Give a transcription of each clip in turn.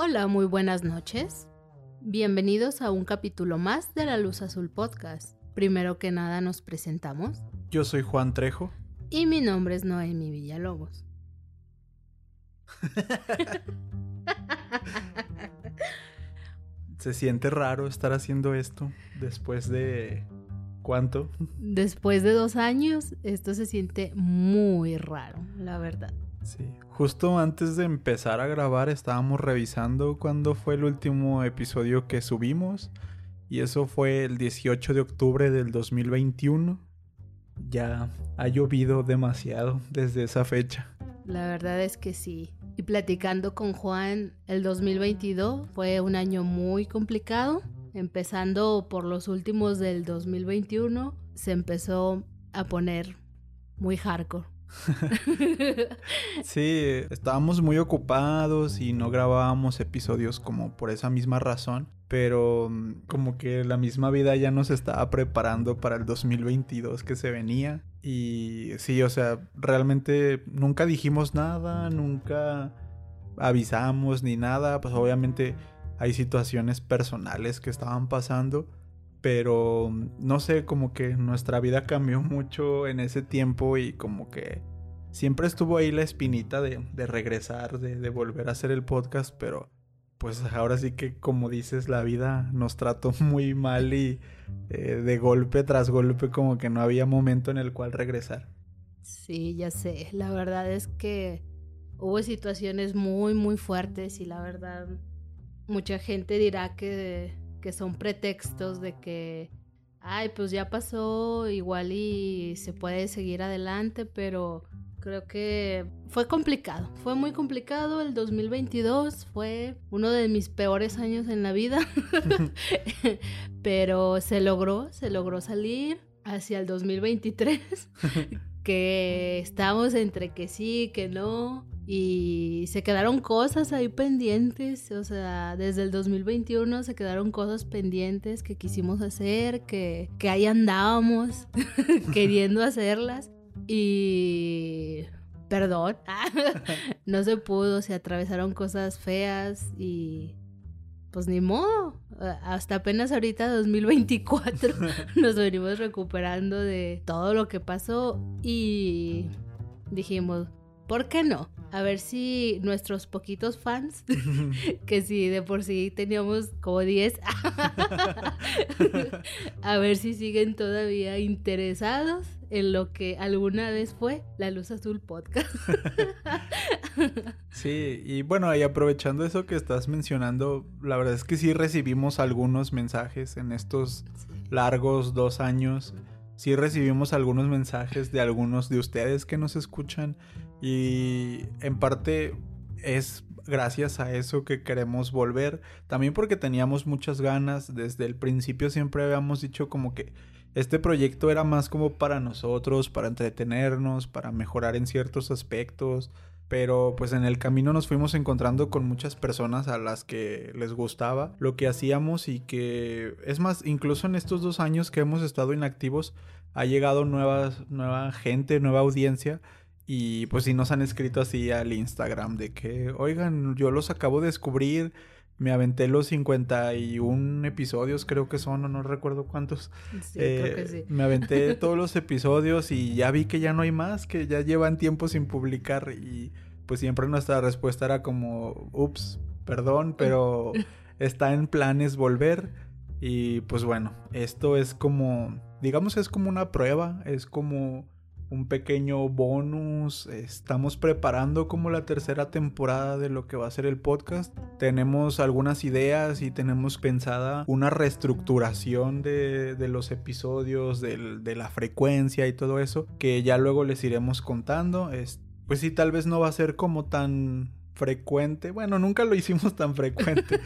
Hola, muy buenas noches. Bienvenidos a un capítulo más de La Luz Azul Podcast. Primero que nada nos presentamos. Yo soy Juan Trejo. Y mi nombre es Noemi Villalobos. Se siente raro estar haciendo esto después de... ¿Cuánto? Después de dos años, esto se siente muy raro, la verdad. Sí, justo antes de empezar a grabar estábamos revisando cuándo fue el último episodio que subimos y eso fue el 18 de octubre del 2021. Ya ha llovido demasiado desde esa fecha. La verdad es que sí. Y platicando con Juan, el 2022 fue un año muy complicado. Empezando por los últimos del 2021, se empezó a poner muy hardcore. sí, estábamos muy ocupados y no grabábamos episodios como por esa misma razón, pero mm, como que la misma vida ya nos estaba preparando para el 2022 que se venía. Y sí, o sea, realmente nunca dijimos nada, nunca avisamos ni nada, pues obviamente hay situaciones personales que estaban pasando pero no sé, como que nuestra vida cambió mucho en ese tiempo y como que siempre estuvo ahí la espinita de, regresar, de, volver a hacer el podcast, pero pues ahora sí que como dices, la vida nos trató muy mal y eh, de golpe tras golpe como que no había momento en el cual regresar. Sí, ya sé, la verdad es que hubo situaciones muy, muy fuertes y la verdad mucha gente dirá que que son pretextos de que, ay, pues ya pasó, igual y se puede seguir adelante, pero creo que fue complicado, fue muy complicado. El 2022 fue uno de mis peores años en la vida, pero se logró, se logró salir hacia el 2023, que estamos entre que sí, que no. Y se quedaron cosas ahí pendientes, o sea, desde el 2021 se quedaron cosas pendientes que quisimos hacer, que, que ahí andábamos queriendo hacerlas. Y perdón, no se pudo, se atravesaron cosas feas y pues ni modo. Hasta apenas ahorita 2024 nos venimos recuperando de todo lo que pasó y dijimos, ¿por qué no? A ver si nuestros poquitos fans, que si de por sí teníamos como 10, a ver si siguen todavía interesados en lo que alguna vez fue La Luz Azul Podcast. sí, y bueno, y aprovechando eso que estás mencionando, la verdad es que sí recibimos algunos mensajes en estos largos dos años. Sí recibimos algunos mensajes de algunos de ustedes que nos escuchan y en parte es gracias a eso que queremos volver. También porque teníamos muchas ganas. Desde el principio siempre habíamos dicho como que este proyecto era más como para nosotros, para entretenernos, para mejorar en ciertos aspectos. Pero pues en el camino nos fuimos encontrando con muchas personas a las que les gustaba lo que hacíamos y que es más, incluso en estos dos años que hemos estado inactivos ha llegado nueva gente, nueva audiencia y pues sí nos han escrito así al Instagram de que, oigan, yo los acabo de descubrir, me aventé los 51 episodios, creo que son, o no recuerdo cuántos. Sí, creo que eh, sí. Me aventé todos los episodios y ya vi que ya no hay más, que ya llevan tiempo sin publicar y pues siempre nuestra respuesta era como, ups, perdón, pero está en planes volver. Y pues bueno, esto es como, digamos, es como una prueba, es como un pequeño bonus. Estamos preparando como la tercera temporada de lo que va a ser el podcast. Tenemos algunas ideas y tenemos pensada una reestructuración de, de los episodios, del- de la frecuencia y todo eso, que ya luego les iremos contando. Es- pues sí, tal vez no va a ser como tan frecuente. Bueno, nunca lo hicimos tan frecuente.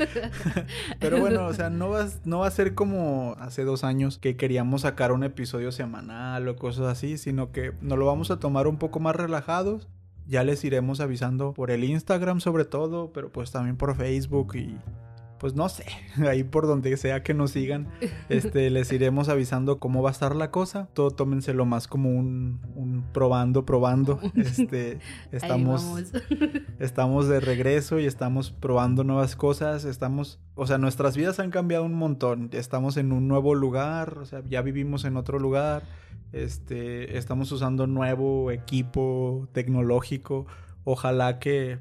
Pero bueno, o sea, no va, no va a ser como hace dos años que queríamos sacar un episodio semanal o cosas así, sino que nos lo vamos a tomar un poco más relajados. Ya les iremos avisando por el Instagram sobre todo, pero pues también por Facebook y pues no sé, ahí por donde sea que nos sigan, este, les iremos avisando cómo va a estar la cosa. Todo tómenselo más como un, un probando, probando. Este, estamos, estamos de regreso y estamos probando nuevas cosas. Estamos, o sea, nuestras vidas han cambiado un montón. Estamos en un nuevo lugar, o sea, ya vivimos en otro lugar. Este, estamos usando nuevo equipo tecnológico. Ojalá que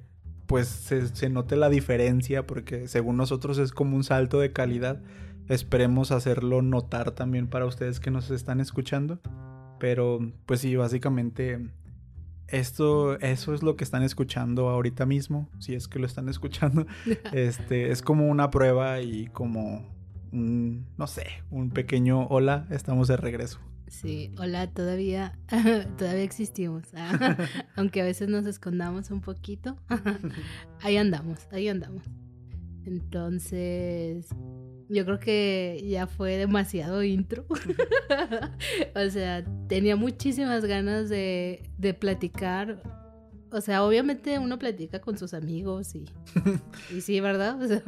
pues se, se note la diferencia porque según nosotros es como un salto de calidad. Esperemos hacerlo notar también para ustedes que nos están escuchando. Pero pues sí, básicamente esto, eso es lo que están escuchando ahorita mismo, si es que lo están escuchando. Este, es como una prueba y como un, no sé, un pequeño hola, estamos de regreso. Sí, hola, todavía, todavía existimos. Ah, Aunque a veces nos escondamos un poquito. Ahí andamos, ahí andamos. Entonces, yo creo que ya fue demasiado intro. o sea, tenía muchísimas ganas de, de platicar. O sea, obviamente uno platica con sus amigos y, y sí, ¿verdad? O sea,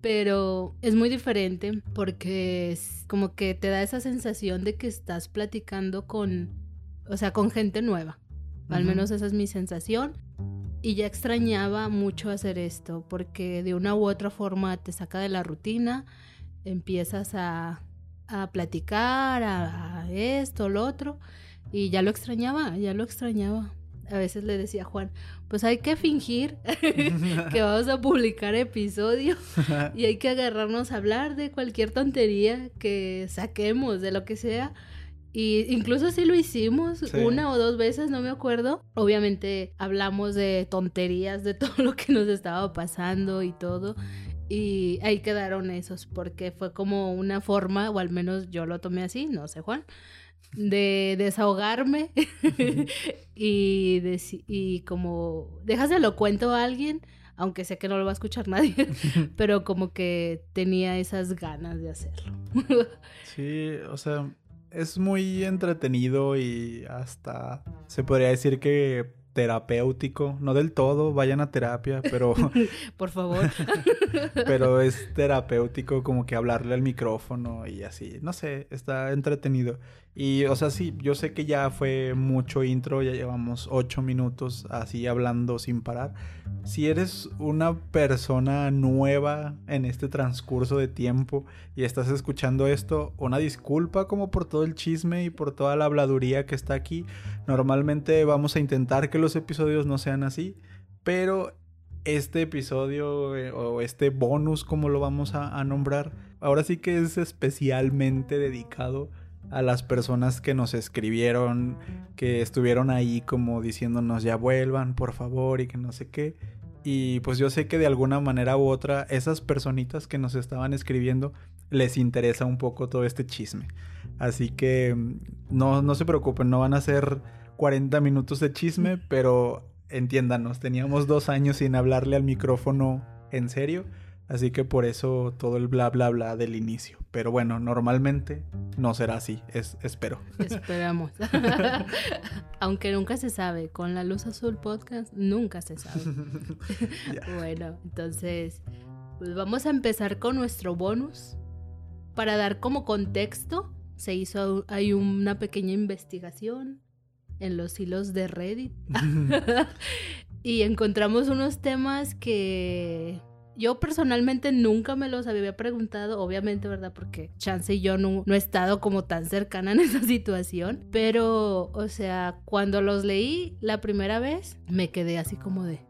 pero es muy diferente porque es como que te da esa sensación de que estás platicando con, o sea, con gente nueva. Al menos esa es mi sensación. Y ya extrañaba mucho hacer esto porque de una u otra forma te saca de la rutina, empiezas a, a platicar, a, a esto, lo otro, y ya lo extrañaba, ya lo extrañaba. A veces le decía a Juan, pues hay que fingir que vamos a publicar episodio y hay que agarrarnos a hablar de cualquier tontería que saquemos, de lo que sea. Y incluso sí lo hicimos Sí. una o dos veces, no me acuerdo. Obviamente hablamos de tonterías, de todo lo que nos estaba pasando y todo. Y ahí quedaron esos, porque fue como una forma, o al menos yo lo tomé así, no sé Juan, de desahogarme y, deci- y como, déjaselo cuento a alguien, aunque sé que no lo va a escuchar nadie, pero como que tenía esas ganas de hacerlo. Sí, o sea, es muy entretenido y hasta se podría decir que terapéutico, no del todo, vayan a terapia, pero, Por favor. pero es terapéutico como que hablarle al micrófono y así, no sé, está entretenido. Y, o sea, sí, yo sé que ya fue mucho intro, ya llevamos ocho minutos así hablando sin parar. Si eres una persona nueva en este transcurso de tiempo y estás escuchando esto, una disculpa como por todo el chisme y por toda la habladuría que está aquí. Normalmente vamos a intentar que los episodios no sean así, pero este episodio eh, o este bonus, como lo vamos a, a nombrar, ahora sí que es especialmente dedicado a las personas que nos escribieron, que estuvieron ahí como diciéndonos ya vuelvan, por favor, y que no sé qué. Y pues yo sé que de alguna manera u otra, esas personitas que nos estaban escribiendo les interesa un poco todo este chisme. Así que mm, no, no se preocupen, no van a ser 40 minutos de chisme, pero entiéndanos, teníamos dos años sin hablarle al micrófono en serio. Así que por eso todo el bla bla bla del inicio. Pero bueno, normalmente no será así, es, espero. Esperamos. Aunque nunca se sabe, con la luz azul podcast nunca se sabe. Bueno, entonces, pues vamos a empezar con nuestro bonus. Para dar como contexto, se hizo hay una pequeña investigación en los hilos de Reddit y encontramos unos temas que yo personalmente nunca me los había preguntado, obviamente, ¿verdad? Porque Chance y yo no, no he estado como tan cercana en esa situación, pero, o sea, cuando los leí la primera vez, me quedé así como de,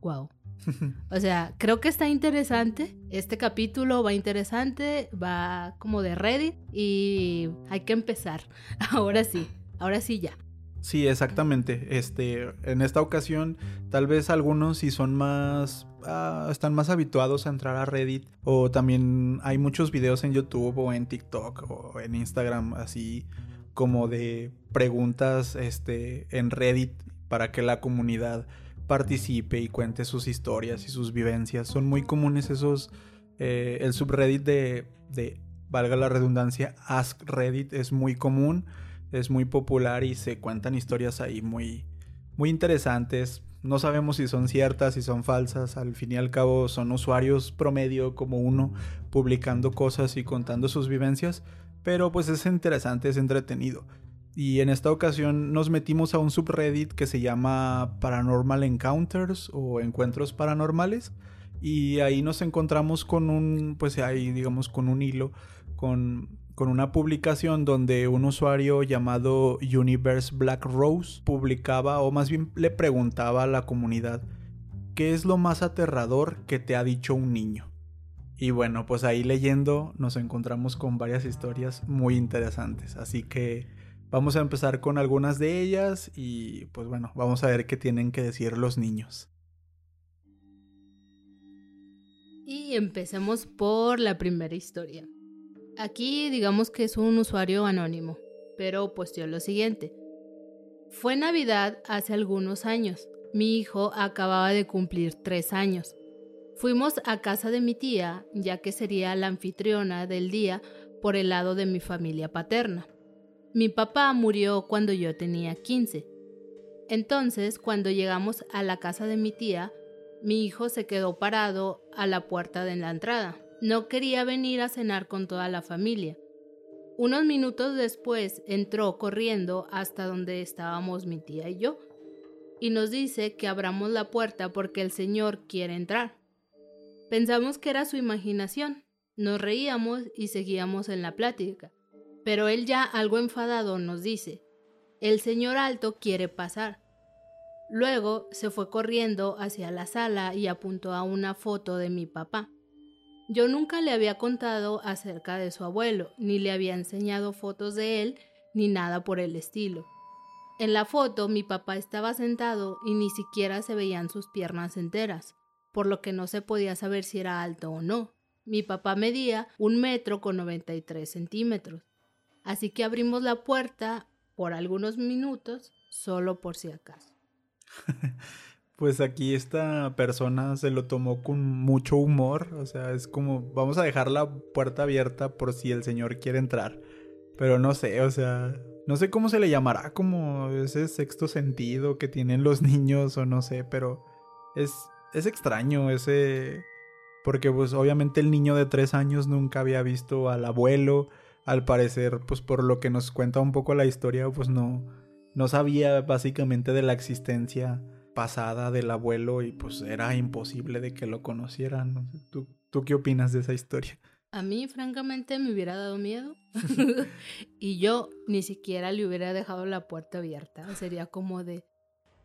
wow. O sea, creo que está interesante. Este capítulo va interesante, va como de Reddit y hay que empezar. Ahora sí, ahora sí ya. Sí, exactamente. Este, en esta ocasión, tal vez algunos si son más, ah, están más habituados a entrar a Reddit o también hay muchos videos en YouTube o en TikTok o en Instagram así como de preguntas, este, en Reddit para que la comunidad participe y cuente sus historias y sus vivencias. Son muy comunes esos, eh, el subreddit de, de, valga la redundancia, Ask Reddit es muy común es muy popular y se cuentan historias ahí muy, muy interesantes. No sabemos si son ciertas, si son falsas. Al fin y al cabo son usuarios promedio como uno publicando cosas y contando sus vivencias. Pero pues es interesante, es entretenido. Y en esta ocasión nos metimos a un subreddit que se llama Paranormal Encounters o Encuentros Paranormales. Y ahí nos encontramos con un, pues ahí digamos con un hilo, con con una publicación donde un usuario llamado Universe Black Rose publicaba o más bien le preguntaba a la comunidad ¿qué es lo más aterrador que te ha dicho un niño? Y bueno, pues ahí leyendo nos encontramos con varias historias muy interesantes, así que vamos a empezar con algunas de ellas y pues bueno, vamos a ver qué tienen que decir los niños. Y empecemos por la primera historia. Aquí digamos que es un usuario anónimo, pero posteó lo siguiente. Fue Navidad hace algunos años. Mi hijo acababa de cumplir tres años. Fuimos a casa de mi tía, ya que sería la anfitriona del día por el lado de mi familia paterna. Mi papá murió cuando yo tenía 15. Entonces, cuando llegamos a la casa de mi tía, mi hijo se quedó parado a la puerta de la entrada. No quería venir a cenar con toda la familia. Unos minutos después entró corriendo hasta donde estábamos mi tía y yo, y nos dice que abramos la puerta porque el señor quiere entrar. Pensamos que era su imaginación, nos reíamos y seguíamos en la plática, pero él ya algo enfadado nos dice, el señor alto quiere pasar. Luego se fue corriendo hacia la sala y apuntó a una foto de mi papá. Yo nunca le había contado acerca de su abuelo, ni le había enseñado fotos de él, ni nada por el estilo. En la foto mi papá estaba sentado y ni siquiera se veían sus piernas enteras, por lo que no se podía saber si era alto o no. Mi papá medía un metro con 93 centímetros. Así que abrimos la puerta por algunos minutos, solo por si acaso. Pues aquí esta persona se lo tomó con mucho humor, o sea, es como vamos a dejar la puerta abierta por si el señor quiere entrar. Pero no sé, o sea, no sé cómo se le llamará, como ese sexto sentido que tienen los niños o no sé, pero es, es extraño ese... Porque pues obviamente el niño de tres años nunca había visto al abuelo, al parecer pues por lo que nos cuenta un poco la historia pues no, no sabía básicamente de la existencia pasada del abuelo y pues era imposible de que lo conocieran. ¿Tú, ¿Tú qué opinas de esa historia? A mí, francamente, me hubiera dado miedo. y yo ni siquiera le hubiera dejado la puerta abierta. Sería como de,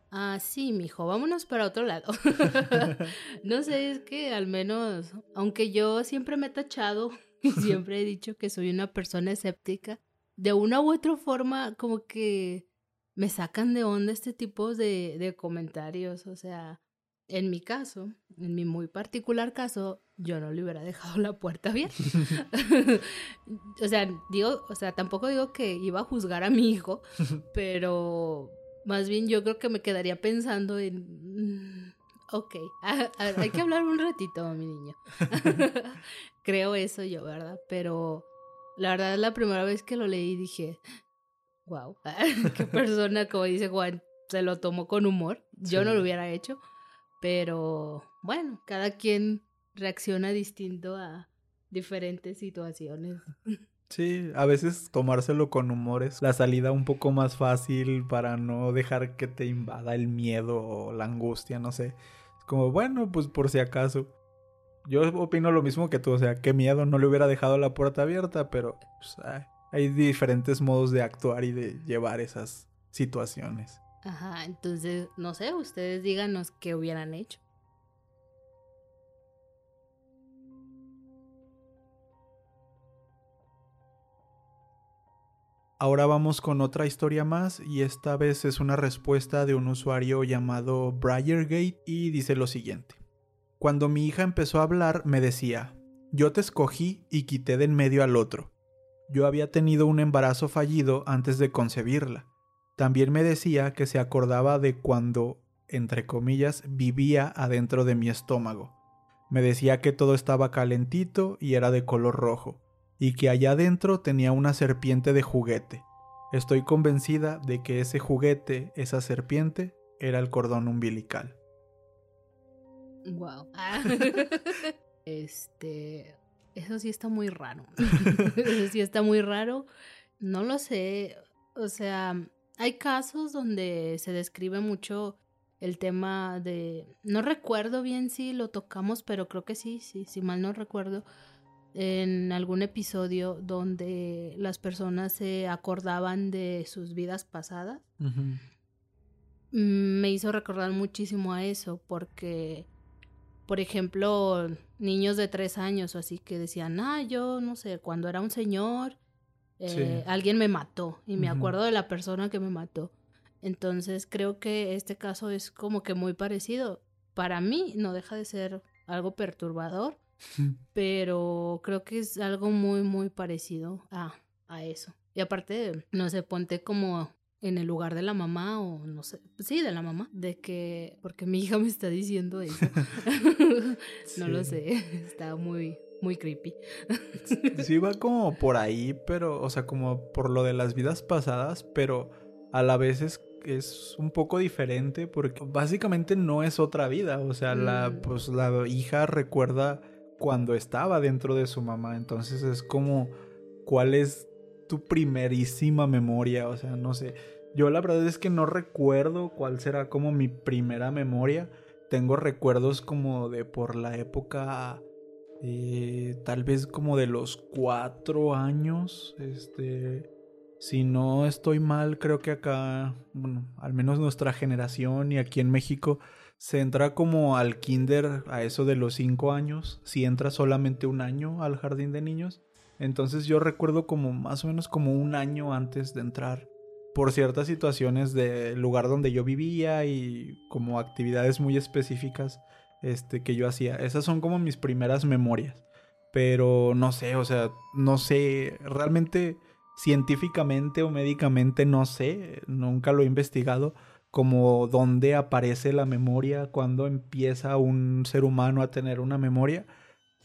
ah, sí, mijo, vámonos para otro lado. no sé, es que al menos, aunque yo siempre me he tachado y siempre he dicho que soy una persona escéptica, de una u otra forma, como que me sacan de onda este tipo de, de comentarios. O sea, en mi caso, en mi muy particular caso, yo no le hubiera dejado la puerta abierta. o sea, digo, o sea, tampoco digo que iba a juzgar a mi hijo, pero más bien yo creo que me quedaría pensando en. Mm, ok, hay que hablar un ratito, mi niño. creo eso yo, ¿verdad? Pero la verdad es la primera vez que lo leí dije, wow, qué persona, como dice Juan, se lo tomó con humor. Yo no lo hubiera hecho, pero bueno, cada quien reacciona distinto a diferentes situaciones. Sí, a veces tomárselo con humor es la salida un poco más fácil para no dejar que te invada el miedo o la angustia, no sé. Como, bueno, pues por si acaso. Yo opino lo mismo que tú, o sea, qué miedo, no le hubiera dejado la puerta abierta, pero pues, hay diferentes modos de actuar y de llevar esas situaciones. Ajá, entonces, no sé, ustedes díganos qué hubieran hecho. Ahora vamos con otra historia más y esta vez es una respuesta de un usuario llamado Briargate y dice lo siguiente. Cuando mi hija empezó a hablar me decía, yo te escogí y quité de en medio al otro. Yo había tenido un embarazo fallido antes de concebirla. También me decía que se acordaba de cuando, entre comillas, vivía adentro de mi estómago. Me decía que todo estaba calentito y era de color rojo y que allá adentro tenía una serpiente de juguete. Estoy convencida de que ese juguete, esa serpiente, era el cordón umbilical. Wow. este, eso sí está muy raro. eso sí está muy raro. No lo sé. O sea, hay casos donde se describe mucho el tema de... No recuerdo bien si lo tocamos, pero creo que sí, sí, si mal no recuerdo en algún episodio donde las personas se acordaban de sus vidas pasadas. Mm, me hizo recordar muchísimo a eso porque, por ejemplo, niños de tres años o así que decían, ah, yo no sé, cuando era un señor, eh, alguien me mató y me acuerdo de la persona que me mató. Entonces creo que este caso es como que muy parecido. Para mí no deja de ser algo perturbador pero creo que es algo muy, muy parecido a, a eso. Y aparte, no sé, ponte como en el lugar de la mamá o no sé, sí, de la mamá, de que, porque mi hija me está diciendo eso. no lo sé, está muy, muy creepy. sí, va como por ahí, pero, o sea, como por lo de las vidas pasadas, pero a la vez es, es un poco diferente porque básicamente no es otra vida, o sea, la, mm. pues la hija recuerda cuando estaba dentro de su mamá. Entonces es como, ¿cuál es tu primerísima memoria? O sea, no sé. Yo la verdad es que no recuerdo cuál será como mi primera memoria. Tengo recuerdos como de por la época, eh, tal vez como de los cuatro años. Este, si no estoy mal, creo que acá, bueno, al menos nuestra generación y aquí en México, se entra como al kinder a eso de los cinco años, si entra solamente un año al jardín de niños. Entonces yo recuerdo como más o menos como un año antes de entrar por ciertas situaciones del lugar donde yo vivía y como actividades muy específicas este, que yo hacía. Esas son como mis primeras memorias. Pero no sé, o sea, no sé, realmente científicamente o médicamente no sé, nunca lo he investigado como dónde aparece la memoria, cuando empieza un ser humano a tener una memoria,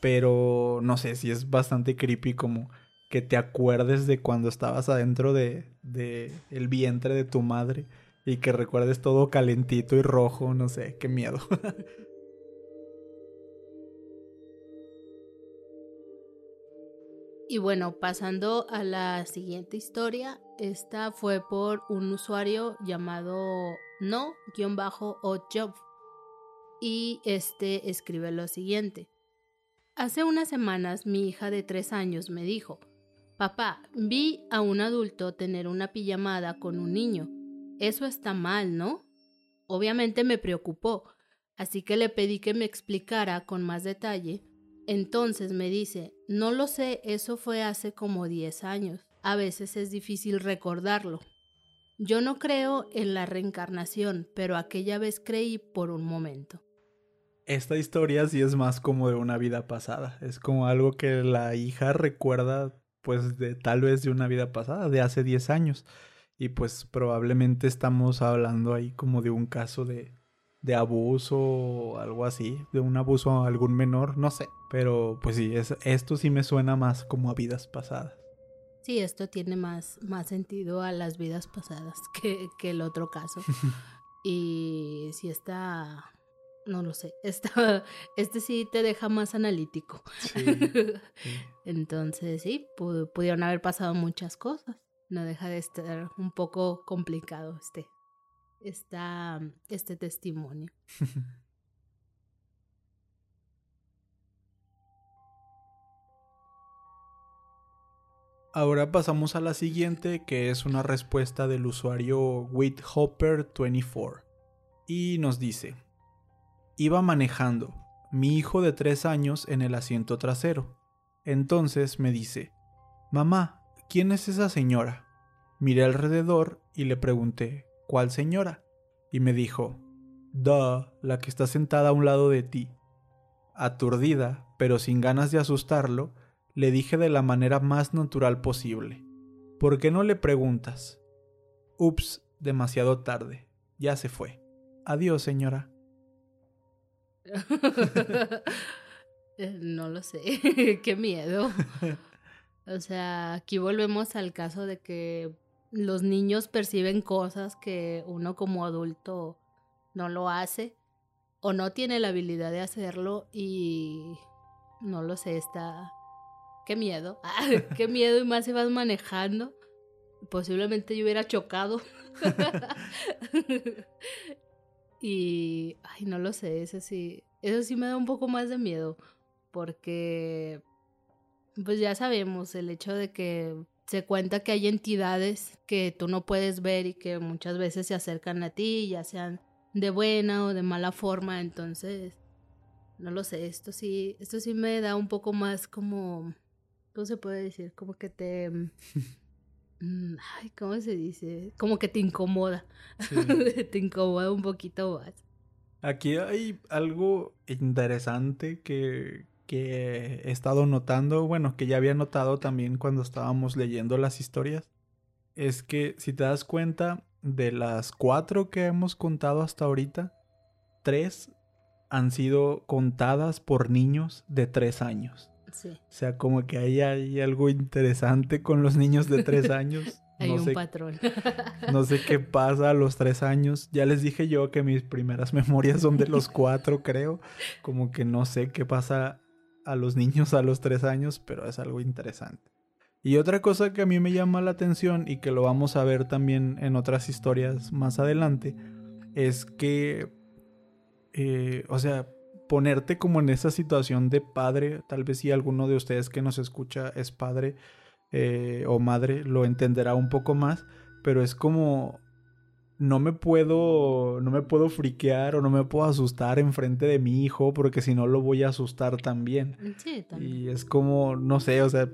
pero no sé si es bastante creepy como que te acuerdes de cuando estabas adentro de, de el vientre de tu madre y que recuerdes todo calentito y rojo, no sé, qué miedo. Y bueno, pasando a la siguiente historia, esta fue por un usuario llamado no-job y este escribe lo siguiente. Hace unas semanas mi hija de tres años me dijo, Papá, vi a un adulto tener una pijamada con un niño. Eso está mal, ¿no? Obviamente me preocupó, así que le pedí que me explicara con más detalle entonces me dice, no lo sé, eso fue hace como 10 años. A veces es difícil recordarlo. Yo no creo en la reencarnación, pero aquella vez creí por un momento. Esta historia sí es más como de una vida pasada. Es como algo que la hija recuerda pues de tal vez de una vida pasada, de hace 10 años. Y pues probablemente estamos hablando ahí como de un caso de, de abuso o algo así, de un abuso a algún menor, no sé. Pero pues sí, es, esto sí me suena más como a vidas pasadas. Sí, esto tiene más, más sentido a las vidas pasadas que, que el otro caso. y si está, no lo sé, este sí te deja más analítico. Entonces sí, pudieron haber pasado muchas cosas. No deja de estar un poco complicado este, está este testimonio. Ahora pasamos a la siguiente, que es una respuesta del usuario WithHopper24. Y nos dice, iba manejando, mi hijo de tres años en el asiento trasero. Entonces me dice, Mamá, ¿quién es esa señora? Miré alrededor y le pregunté, ¿cuál señora? Y me dijo, Duh, la que está sentada a un lado de ti. Aturdida, pero sin ganas de asustarlo, le dije de la manera más natural posible. ¿Por qué no le preguntas? Ups, demasiado tarde. Ya se fue. Adiós, señora. No lo sé. Qué miedo. O sea, aquí volvemos al caso de que los niños perciben cosas que uno como adulto no lo hace o no tiene la habilidad de hacerlo y no lo sé, está... Qué miedo, qué miedo y más si vas manejando. Posiblemente yo hubiera chocado. Y, ay, no lo sé, eso sí, eso sí me da un poco más de miedo porque pues ya sabemos el hecho de que se cuenta que hay entidades que tú no puedes ver y que muchas veces se acercan a ti, ya sean de buena o de mala forma, entonces no lo sé, esto sí, esto sí me da un poco más como ¿cómo se puede decir? Como que te ay, ¿cómo se dice? Como que te incomoda. te incomoda un poquito más. Aquí hay algo interesante que, que he estado notando, bueno, que ya había notado también cuando estábamos leyendo las historias, es que si te das cuenta de las cuatro que hemos contado hasta ahorita, tres han sido contadas por niños de tres años. Sí. O sea, como que ahí hay algo interesante con los niños de tres años. hay un patrón. no sé qué pasa a los tres años. Ya les dije yo que mis primeras memorias son de los cuatro, creo. Como que no sé qué pasa a los niños a los tres años, pero es algo interesante. Y otra cosa que a mí me llama la atención y que lo vamos a ver también en otras historias más adelante, es que, eh, o sea, ponerte como en esa situación de padre, tal vez si alguno de ustedes que nos escucha es padre eh, o madre, lo entenderá un poco más, pero es como no me puedo no me puedo friquear o no me puedo asustar enfrente de mi hijo porque si no lo voy a asustar también. Sí, también. Y es como no sé, o sea,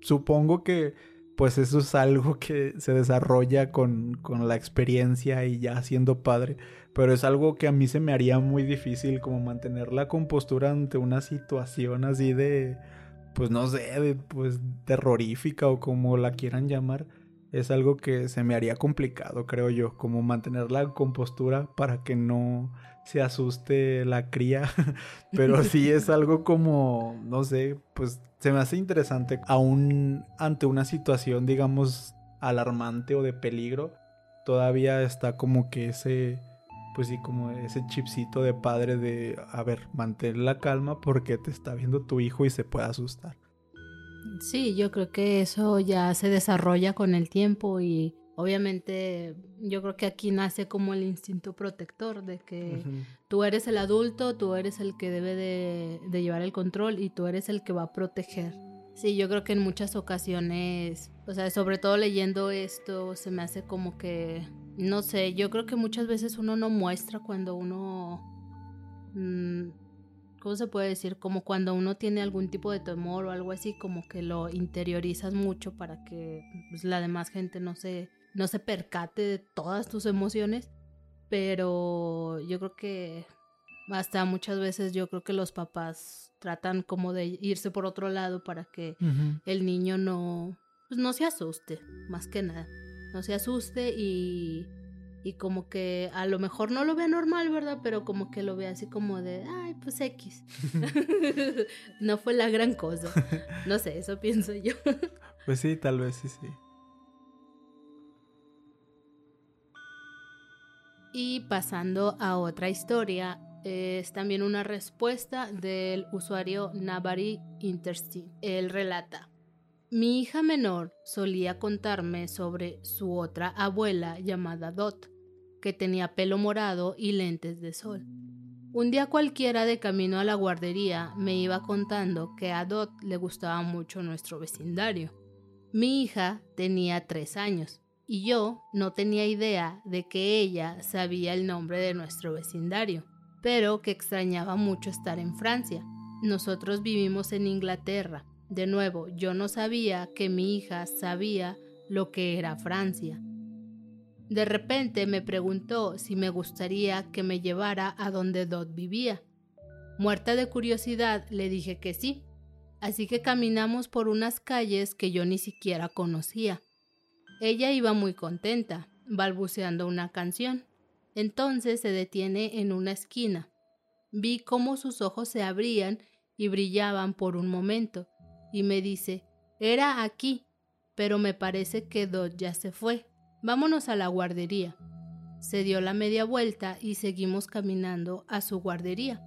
supongo que pues eso es algo que se desarrolla con, con la experiencia y ya siendo padre, pero es algo que a mí se me haría muy difícil como mantener la compostura ante una situación así de pues no sé, de, pues terrorífica o como la quieran llamar es algo que se me haría complicado, creo yo, como mantener la compostura para que no se asuste la cría, pero sí es algo como, no sé, pues se me hace interesante, aún ante una situación, digamos, alarmante o de peligro, todavía está como que ese, pues sí, como ese chipcito de padre de, a ver, mantén la calma porque te está viendo tu hijo y se puede asustar. Sí, yo creo que eso ya se desarrolla con el tiempo y obviamente yo creo que aquí nace como el instinto protector de que tú eres el adulto, tú eres el que debe de, de, llevar el control y tú eres el que va a proteger. Sí, yo creo que en muchas ocasiones, o sea, sobre todo leyendo esto, se me hace como que, no sé, yo creo que muchas veces uno no muestra cuando uno... Mmm, ¿cómo se puede decir? Como cuando uno tiene algún tipo de temor o algo así, como que lo interiorizas mucho para que pues, la demás gente no se, no se percate de todas tus emociones. Pero yo creo que hasta muchas veces yo creo que los papás tratan como de irse por otro lado para que el niño no, pues no se asuste, más que nada. No se asuste y y como que a lo mejor no lo vea normal, ¿verdad? Pero como que lo ve así como de, ay, pues X. no fue la gran cosa. No sé, eso pienso yo. pues sí, tal vez sí, sí. Y pasando a otra historia, es también una respuesta del usuario Navari Interstin. Él relata. Mi hija menor solía contarme sobre su otra abuela llamada Dot, que tenía pelo morado y lentes de sol. Un día cualquiera de camino a la guardería me iba contando que a Dot le gustaba mucho nuestro vecindario. Mi hija tenía tres años y yo no tenía idea de que ella sabía el nombre de nuestro vecindario, pero que extrañaba mucho estar en Francia. Nosotros vivimos en Inglaterra. De nuevo, yo no sabía que mi hija sabía lo que era Francia. De repente me preguntó si me gustaría que me llevara a donde Dot vivía. Muerta de curiosidad, le dije que sí, así que caminamos por unas calles que yo ni siquiera conocía. Ella iba muy contenta, balbuceando una canción. Entonces se detiene en una esquina. Vi cómo sus ojos se abrían y brillaban por un momento, y me dice, era aquí, pero me parece que Dot ya se fue. Vámonos a la guardería. Se dio la media vuelta y seguimos caminando a su guardería.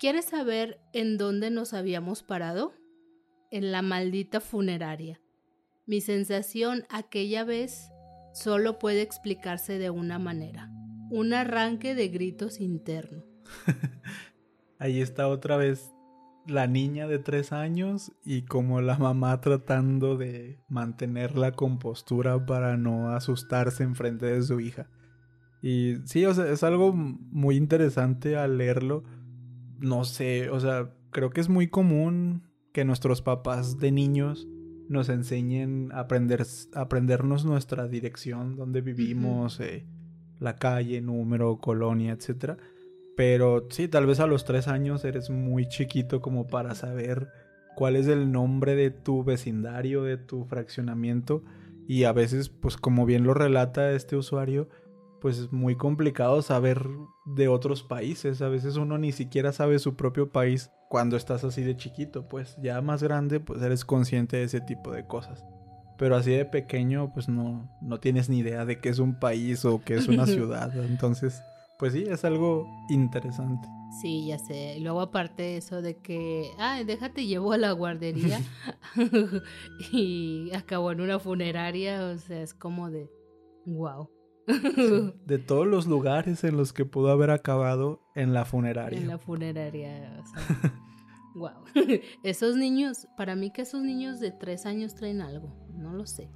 ¿Quieres saber en dónde nos habíamos parado? En la maldita funeraria. Mi sensación aquella vez solo puede explicarse de una manera. Un arranque de gritos interno. Ahí está otra vez la niña de tres años y como la mamá tratando de mantener la compostura para no asustarse en frente de su hija. Y sí, o sea, es algo muy interesante al leerlo. No sé, o sea, creo que es muy común que nuestros papás de niños nos enseñen a, aprender, aprendernos nuestra dirección, donde vivimos, eh, la calle, número, colonia, etc. Pero sí, tal vez a los tres años eres muy chiquito como para saber cuál es el nombre de tu vecindario, de tu fraccionamiento. Y a veces, pues como bien lo relata este usuario, pues es muy complicado saber de otros países. A veces uno ni siquiera sabe su propio país cuando estás así de chiquito, pues ya más grande, pues eres consciente de ese tipo de cosas. Pero así de pequeño, pues no, no tienes ni idea de qué es un país o qué es una ciudad. Entonces, pues sí, es algo interesante. Sí, ya sé. Y luego aparte eso de que, ay, déjate llevo a la guardería y acabó en una funeraria, o sea, es como de, wow. de todos los lugares en los que pudo haber acabado en la funeraria. En la funeraria, o sea, wow. Esos niños, para mí que esos niños de tres años traen algo, no lo sé.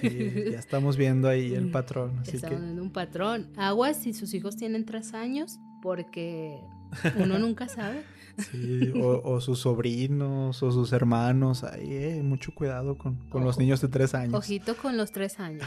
sí, ya estamos viendo ahí el patrón. Así estamos viendo un patrón. Aguas si sus hijos tienen tres años, porque uno nunca sabe. Sí, o, sus sobrinos o sus hermanos, ahí, eh, mucho cuidado con, con los niños de tres años. Ojito con los tres años.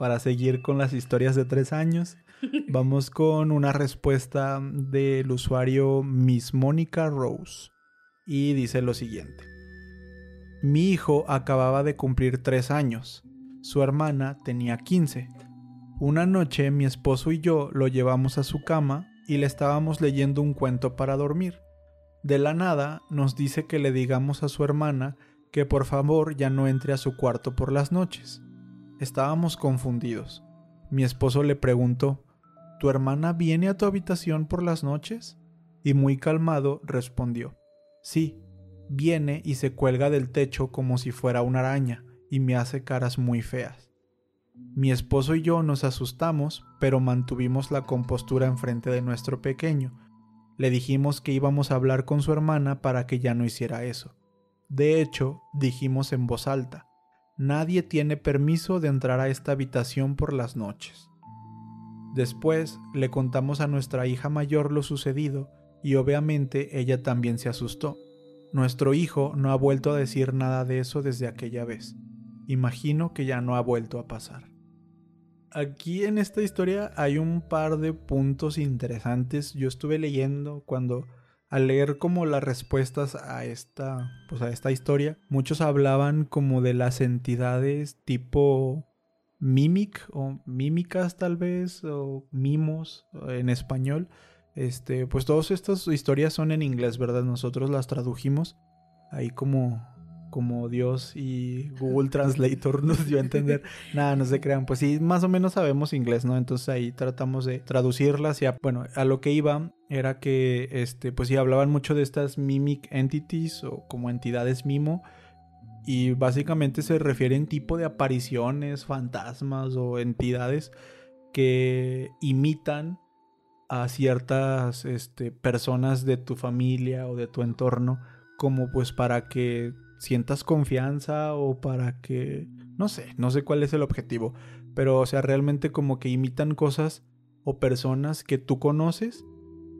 Para seguir con las historias de tres años. Vamos con una respuesta del usuario Miss Mónica Rose. Y dice lo siguiente. Mi hijo acababa de cumplir tres años. Su hermana tenía 15. Una noche mi esposo y yo lo llevamos a su cama y le estábamos leyendo un cuento para dormir. De la nada nos dice que le digamos a su hermana que por favor ya no entre a su cuarto por las noches. Estábamos confundidos. Mi esposo le preguntó, ¿Tu hermana viene a tu habitación por las noches? Y muy calmado respondió, Sí, viene y se cuelga del techo como si fuera una araña y me hace caras muy feas. Mi esposo y yo nos asustamos, pero mantuvimos la compostura enfrente de nuestro pequeño. Le dijimos que íbamos a hablar con su hermana para que ya no hiciera eso. De hecho, dijimos en voz alta, nadie tiene permiso de entrar a esta habitación por las noches. Después le contamos a nuestra hija mayor lo sucedido y obviamente ella también se asustó. Nuestro hijo no ha vuelto a decir nada de eso desde aquella vez. Imagino que ya no ha vuelto a pasar. Aquí en esta historia hay un par de puntos interesantes. Yo estuve leyendo cuando al leer como las respuestas a esta, pues a esta historia, muchos hablaban como de las entidades tipo mimic o mímicas tal vez o mimos en español. Este, pues todas estas historias son en inglés, ¿verdad? Nosotros las tradujimos ahí como como Dios y Google Translator nos dio a entender. Nada, no se crean. Pues sí, más o menos sabemos inglés, ¿no? Entonces ahí tratamos de traducirlas y a, bueno, a lo que iba era que, este, pues sí, hablaban mucho de estas mimic entities o como entidades mimo. Y básicamente se refieren tipo de apariciones, fantasmas o entidades que imitan a ciertas este, personas de tu familia o de tu entorno como pues para que sientas confianza o para que no sé, no sé cuál es el objetivo, pero o sea, realmente como que imitan cosas o personas que tú conoces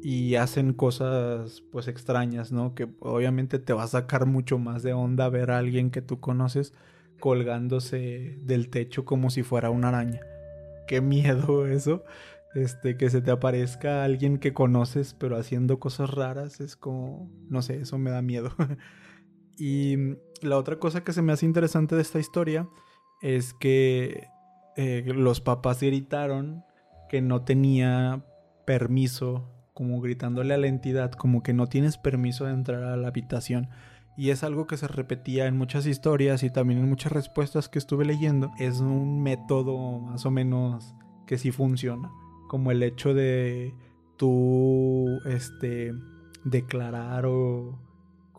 y hacen cosas pues extrañas, ¿no? Que obviamente te va a sacar mucho más de onda ver a alguien que tú conoces colgándose del techo como si fuera una araña. Qué miedo eso. Este, que se te aparezca alguien que conoces pero haciendo cosas raras es como, no sé, eso me da miedo. y la otra cosa que se me hace interesante de esta historia es que eh, los papás gritaron que no tenía permiso, como gritándole a la entidad, como que no tienes permiso de entrar a la habitación. Y es algo que se repetía en muchas historias y también en muchas respuestas que estuve leyendo. Es un método más o menos que sí funciona como el hecho de tú, este, declarar o,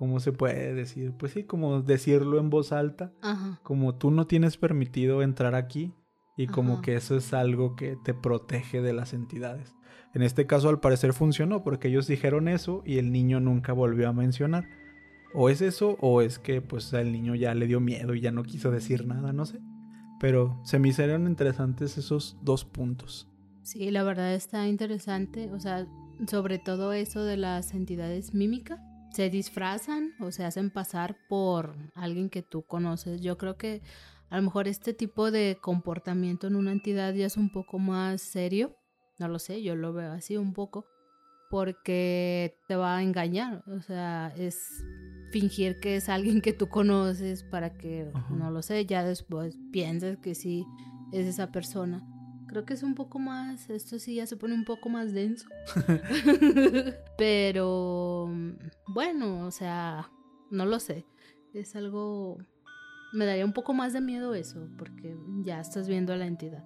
¿cómo se puede decir? Pues sí, como decirlo en voz alta, como tú no tienes permitido entrar aquí y como que eso es algo que te protege de las entidades. En este caso al parecer funcionó porque ellos dijeron eso y el niño nunca volvió a mencionar. O es eso o es que pues al niño ya le dio miedo y ya no quiso decir nada, no sé. Pero se me hicieron interesantes esos dos puntos. Sí, la verdad está interesante, o sea, sobre todo eso de las entidades mímicas. Se disfrazan o se hacen pasar por alguien que tú conoces. Yo creo que a lo mejor este tipo de comportamiento en una entidad ya es un poco más serio. No lo sé, yo lo veo así un poco. Porque te va a engañar. O sea, es fingir que es alguien que tú conoces para que, no lo sé, ya después pienses que sí es esa persona. Creo que es un poco más, esto sí ya se pone un poco más denso. Pero bueno, o sea, no lo sé. Es algo... Me daría un poco más de miedo eso, porque ya estás viendo a la entidad.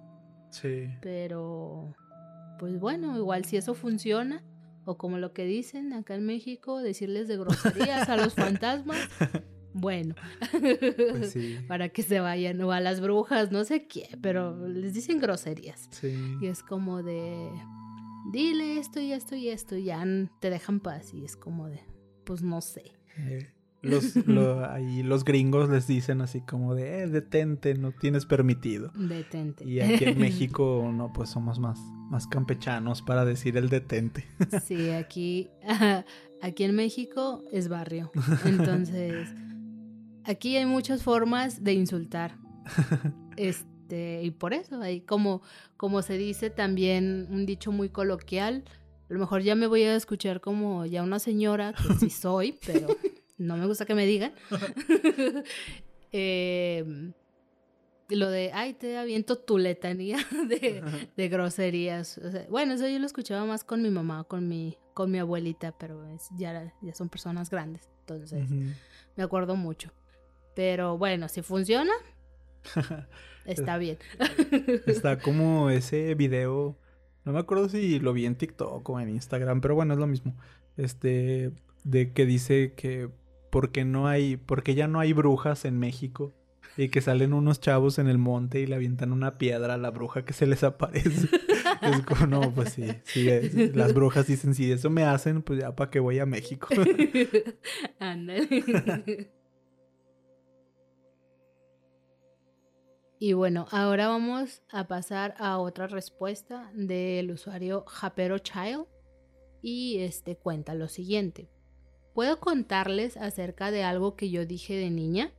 Sí. Pero, pues bueno, igual si eso funciona, o como lo que dicen acá en México, decirles de groserías a los fantasmas, bueno, pues para que se vayan, o a las brujas, no sé qué, pero les dicen groserías. Y es como de, dile esto y esto y esto, y ya te dejan paz, y es como de, pues no sé. Eh, los, ahí los gringos les dicen así como de, eh, detente, no tienes permitido. Detente. Y aquí en México, no, pues somos más, más campechanos para decir el detente. Sí, aquí, aquí en México es barrio. Entonces aquí hay muchas formas de insultar. este, y por eso, hay como, como se dice también un dicho muy coloquial, a lo mejor ya me voy a escuchar como ya una señora, que sí soy, pero no me gusta que me digan. Em, lo de, ay, te aviento tu letanía de, de groserías. bueno, eso yo lo escuchaba más con mi mamá, con mi, con mi abuelita, pero es, ya, ya son personas grandes, entonces me acuerdo mucho. Pero bueno, si funciona, está bien. está como ese video, no me acuerdo si lo vi en TikTok o en Instagram, pero bueno, es lo mismo. Este, de que dice que porque no hay, porque ya no hay brujas en México y que salen unos chavos en el monte y le avientan una piedra a la bruja que se les aparece. es como, no, pues sí, sí las brujas dicen, si eso me hacen, pues ya para que voy a México. Ándale. Y bueno, ahora vamos a pasar a otra respuesta del usuario Japero Child. Y este cuenta lo siguiente. ¿Puedo contarles acerca de algo que yo dije de niña?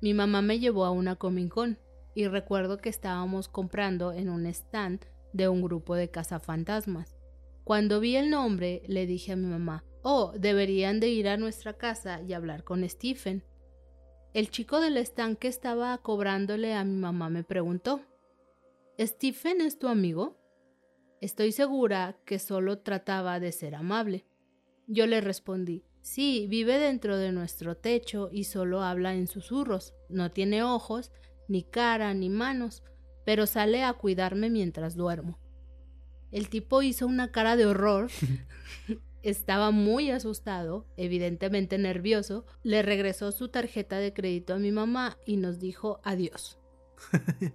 Mi mamá me llevó a una Comic Con y recuerdo que estábamos comprando en un stand de un grupo de cazafantasmas. Cuando vi el nombre, le dije a mi mamá, oh, deberían de ir a nuestra casa y hablar con Stephen. El chico del stand que estaba cobrándole a mi mamá me preguntó, ¿Stephen es tu amigo? Estoy segura que solo trataba de ser amable. Yo le respondí, Sí, vive dentro de nuestro techo y solo habla en susurros. No tiene ojos, ni cara, ni manos, pero sale a cuidarme mientras duermo. El tipo hizo una cara de horror. Estaba muy asustado, evidentemente nervioso. Le regresó su tarjeta de crédito a mi mamá y nos dijo adiós.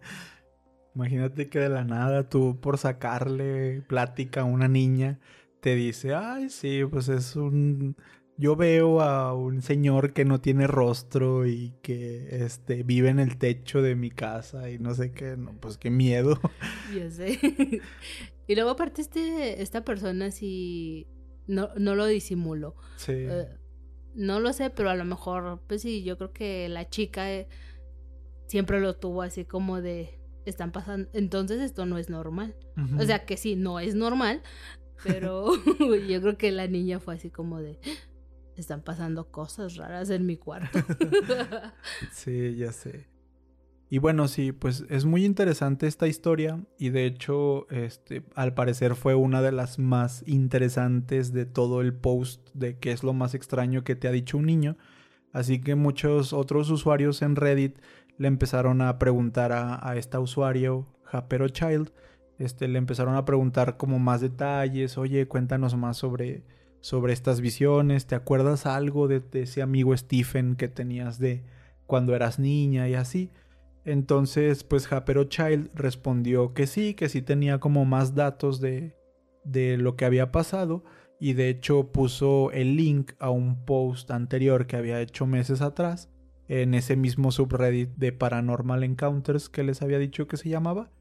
Imagínate que de la nada tú por sacarle plática a una niña te dice, ay, sí, pues es un... Yo veo a un señor que no tiene rostro y que este, vive en el techo de mi casa y no sé qué, no, pues qué miedo. Yo sé. y luego aparte este, esta persona sí no, no lo disimuló. Sí. Eh, no lo sé, pero a lo mejor, pues sí, yo creo que la chica eh, siempre lo tuvo así como de, están pasando, entonces esto no es normal. O sea que sí, no es normal, pero yo creo que la niña fue así como de, están pasando cosas raras en mi cuarto. Sí, ya sé. Y bueno, sí, pues es muy interesante esta historia y de hecho, este, al parecer fue una de las más interesantes de todo el post de qué es lo más extraño que te ha dicho un niño. Así que muchos otros usuarios en Reddit le empezaron a preguntar a, a esta usuario, Japero Child, este, le empezaron a preguntar como más detalles, oye, cuéntanos más sobre, sobre estas visiones, ¿te acuerdas algo de, de ese amigo Stephen que tenías de cuando eras niña y así? Entonces, pues Japero Child respondió que sí, que sí tenía como más datos de, de lo que había pasado y de hecho puso el link a un post anterior que había hecho meses atrás en ese mismo subreddit de Paranormal Encounters que les había dicho que se llamaba.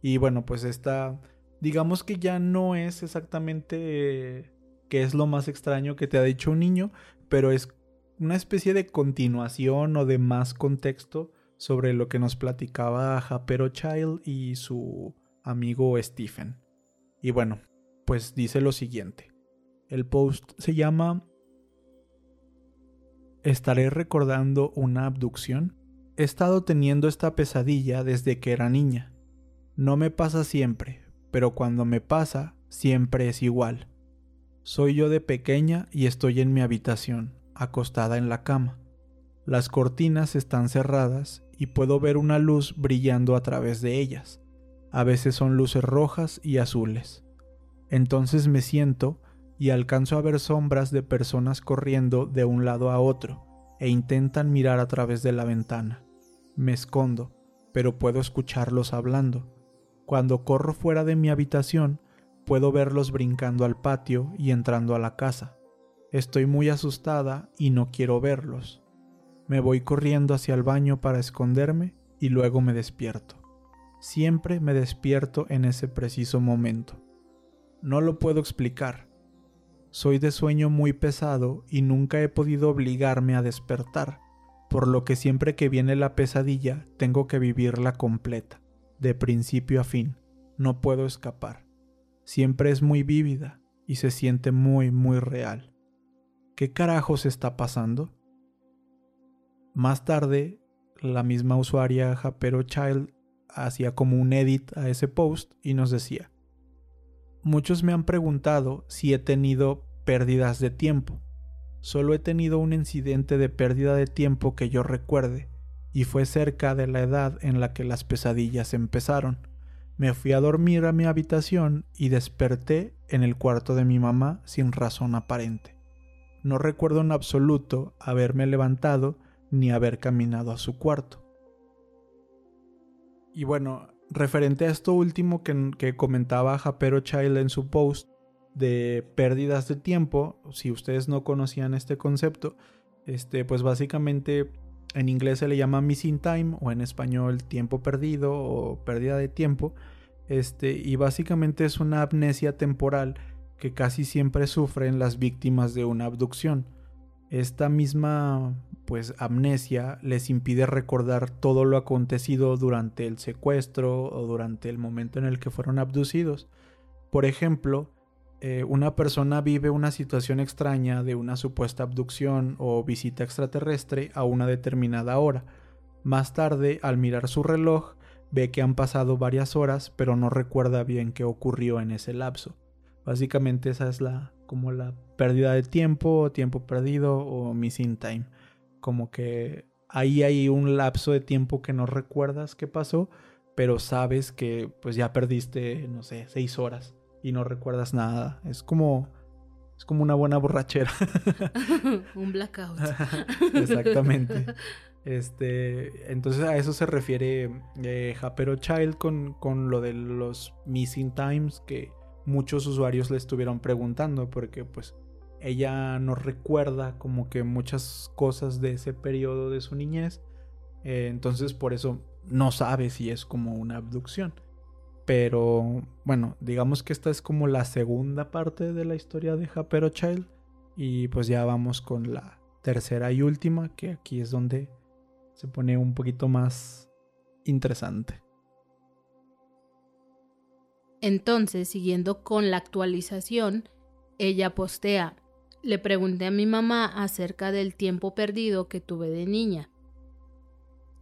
Y bueno, pues esta, digamos que ya no es exactamente eh, qué es lo más extraño que te ha dicho un niño, pero es una especie de continuación o de más contexto sobre lo que nos platicaba Japero Child y su amigo Stephen. Y bueno, pues dice lo siguiente. El post se llama ¿Estaré recordando una abducción? He estado teniendo esta pesadilla desde que era niña. No me pasa siempre, pero cuando me pasa, siempre es igual. Soy yo de pequeña y estoy en mi habitación, acostada en la cama. Las cortinas están cerradas y puedo ver una luz brillando a través de ellas. A veces son luces rojas y azules. Entonces me siento y alcanzo a ver sombras de personas corriendo de un lado a otro e intentan mirar a través de la ventana. Me escondo, pero puedo escucharlos hablando. Cuando corro fuera de mi habitación, puedo verlos brincando al patio y entrando a la casa. Estoy muy asustada y no quiero verlos. Me voy corriendo hacia el baño para esconderme y luego me despierto. Siempre me despierto en ese preciso momento. No lo puedo explicar. Soy de sueño muy pesado y nunca he podido obligarme a despertar, por lo que siempre que viene la pesadilla tengo que vivirla completa, de principio a fin. No puedo escapar. Siempre es muy vívida y se siente muy, muy real. ¿Qué carajos está pasando? Más tarde, la misma usuaria Japero Child hacía como un edit a ese post y nos decía, Muchos me han preguntado si he tenido pérdidas de tiempo. Solo he tenido un incidente de pérdida de tiempo que yo recuerde, y fue cerca de la edad en la que las pesadillas empezaron. Me fui a dormir a mi habitación y desperté en el cuarto de mi mamá sin razón aparente. No recuerdo en absoluto haberme levantado ni haber caminado a su cuarto. Y bueno, referente a esto último que, que comentaba Japero Child en su post de pérdidas de tiempo, si ustedes no conocían este concepto, este, pues básicamente en inglés se le llama missing time o en español tiempo perdido o pérdida de tiempo, este, y básicamente es una amnesia temporal que casi siempre sufren las víctimas de una abducción. Esta misma pues amnesia les impide recordar todo lo acontecido durante el secuestro o durante el momento en el que fueron abducidos. Por ejemplo, eh, una persona vive una situación extraña de una supuesta abducción o visita extraterrestre a una determinada hora. Más tarde, al mirar su reloj, ve que han pasado varias horas pero no recuerda bien qué ocurrió en ese lapso. Básicamente esa es la como la pérdida de tiempo, tiempo perdido o missing time. Como que ahí hay un lapso de tiempo que no recuerdas qué pasó, pero sabes que pues ya perdiste, no sé, seis horas y no recuerdas nada. Es como es como una buena borrachera. un blackout. Exactamente. Este, entonces a eso se refiere eh, Japero Child con, con lo de los missing times que muchos usuarios le estuvieron preguntando porque pues ella no recuerda como que muchas cosas de ese periodo de su niñez. Eh, entonces por eso no sabe si es como una abducción. Pero bueno, digamos que esta es como la segunda parte de la historia de Japero Child. Y pues ya vamos con la tercera y última, que aquí es donde se pone un poquito más interesante. Entonces, siguiendo con la actualización, ella postea, le pregunté a mi mamá acerca del tiempo perdido que tuve de niña.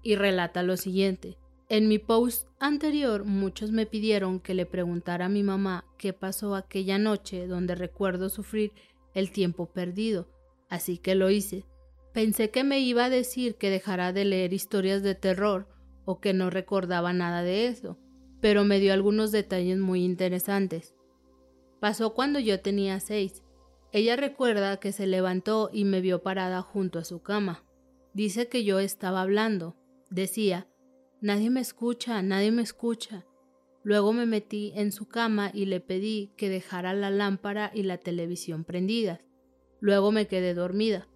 Y relata lo siguiente. En mi post anterior muchos me pidieron que le preguntara a mi mamá qué pasó aquella noche donde recuerdo sufrir el tiempo perdido, así que lo hice. Pensé que me iba a decir que dejara de leer historias de terror o que no recordaba nada de eso, pero me dio algunos detalles muy interesantes. Pasó cuando yo tenía seis. Ella recuerda que se levantó y me vio parada junto a su cama. Dice que yo estaba hablando. Decía, Nadie me escucha, nadie me escucha. Luego me metí en su cama y le pedí que dejara la lámpara y la televisión prendidas. Luego me quedé dormida.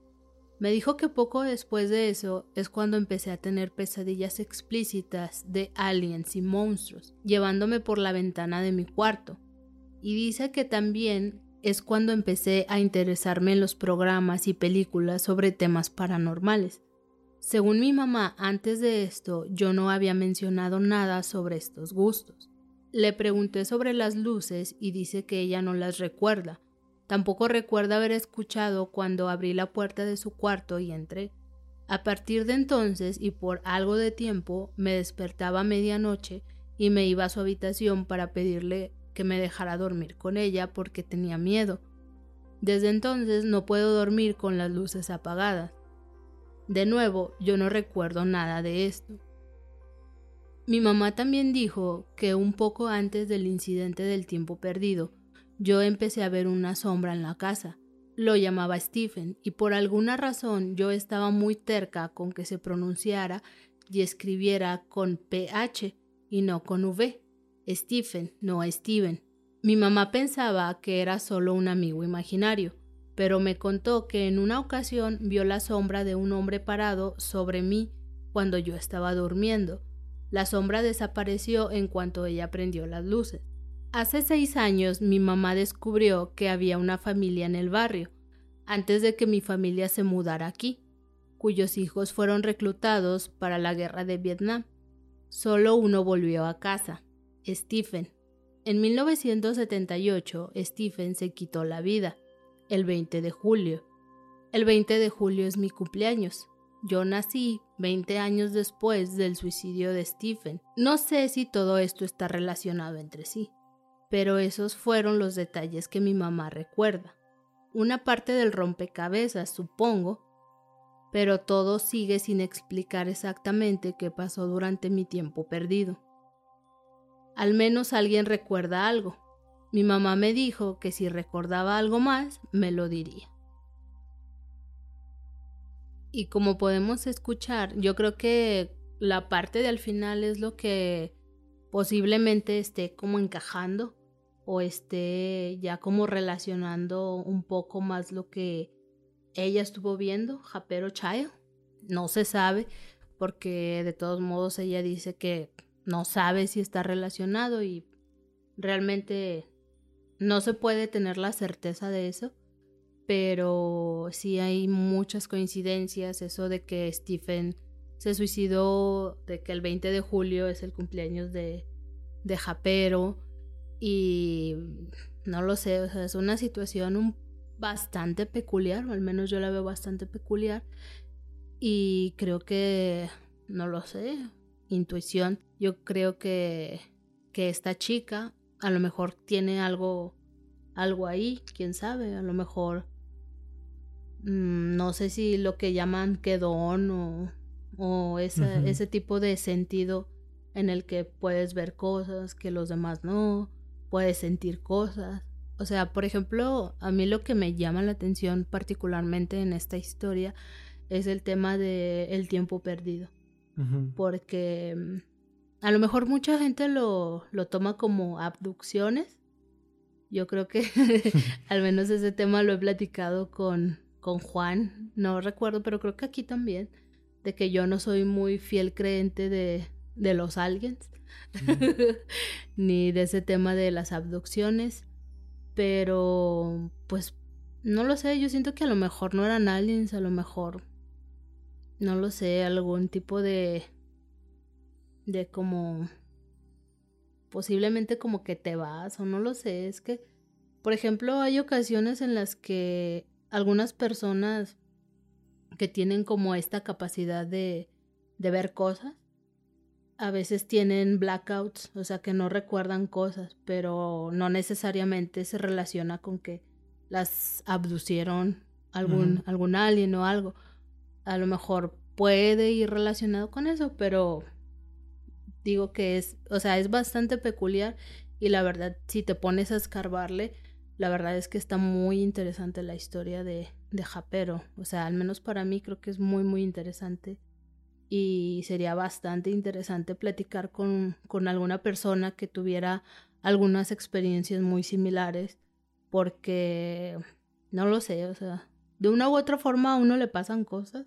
Me dijo que poco después de eso es cuando empecé a tener pesadillas explícitas de aliens y monstruos, llevándome por la ventana de mi cuarto. Y dice que también es cuando empecé a interesarme en los programas y películas sobre temas paranormales. Según mi mamá, antes de esto yo no había mencionado nada sobre estos gustos. Le pregunté sobre las luces y dice que ella no las recuerda, Tampoco recuerda haber escuchado cuando abrí la puerta de su cuarto y entré. A partir de entonces y por algo de tiempo me despertaba a medianoche y me iba a su habitación para pedirle que me dejara dormir con ella porque tenía miedo. Desde entonces no puedo dormir con las luces apagadas. De nuevo, yo no recuerdo nada de esto. Mi mamá también dijo que un poco antes del incidente del tiempo perdido, yo empecé a ver una sombra en la casa. Lo llamaba Stephen y por alguna razón yo estaba muy terca con que se pronunciara y escribiera con PH y no con V. Stephen, no Steven. Mi mamá pensaba que era solo un amigo imaginario, pero me contó que en una ocasión vio la sombra de un hombre parado sobre mí cuando yo estaba durmiendo. La sombra desapareció en cuanto ella prendió las luces. Hace seis años mi mamá descubrió que había una familia en el barrio, antes de que mi familia se mudara aquí, cuyos hijos fueron reclutados para la guerra de Vietnam. Solo uno volvió a casa, Stephen. En 1978, Stephen se quitó la vida, el 20 de julio. El 20 de julio es mi cumpleaños. Yo nací 20 años después del suicidio de Stephen. No sé si todo esto está relacionado entre sí pero esos fueron los detalles que mi mamá recuerda. Una parte del rompecabezas, supongo, pero todo sigue sin explicar exactamente qué pasó durante mi tiempo perdido. Al menos alguien recuerda algo. Mi mamá me dijo que si recordaba algo más, me lo diría. Y como podemos escuchar, yo creo que la parte de al final es lo que posiblemente esté como encajando o esté ya como relacionando un poco más lo que ella estuvo viendo, Japero Child. No se sabe porque de todos modos ella dice que no sabe si está relacionado y realmente no se puede tener la certeza de eso, pero sí hay muchas coincidencias, eso de que Stephen se suicidó, de que el 20 de julio es el cumpleaños de, de Japero, y no lo sé, o sea, es una situación bastante peculiar, o al menos yo la veo bastante peculiar. Y creo que, no lo sé, intuición. Yo creo que, que esta chica a lo mejor tiene algo, algo ahí, quién sabe, a lo mejor mm, no sé si lo que llaman quedón o, o ese tipo de sentido en el que puedes ver cosas que los demás no, puedes sentir cosas. O sea, por ejemplo, a mí lo que me llama la atención particularmente en esta historia es el tema del el tiempo perdido. Porque mm, a lo mejor mucha gente lo, lo toma como abducciones. Yo creo que al menos ese tema lo he platicado con, con Juan. No recuerdo, pero creo que aquí también. De que yo no soy muy fiel creyente de, de los aliens. ni de ese tema de las abducciones. Pero, pues, no lo sé. Yo siento que a lo mejor no eran aliens, a lo mejor no lo sé, algún tipo de de como posiblemente como que te vas o no lo sé, es que por ejemplo hay ocasiones en las que algunas personas que tienen como esta capacidad de de ver cosas a veces tienen blackouts, o sea que no recuerdan cosas, pero no necesariamente se relaciona con que las abducieron algún, algún alien o algo a lo mejor puede ir relacionado con eso, pero digo que es, o sea, es bastante peculiar y la verdad, si te pones a escarbarle, la verdad es que está muy interesante la historia de, de Japero. O sea, al menos para mí creo que es muy, muy interesante. Y sería bastante interesante platicar con, con alguna persona que tuviera algunas experiencias muy similares. Porque, no lo sé, o sea, de una u otra forma a uno le pasan cosas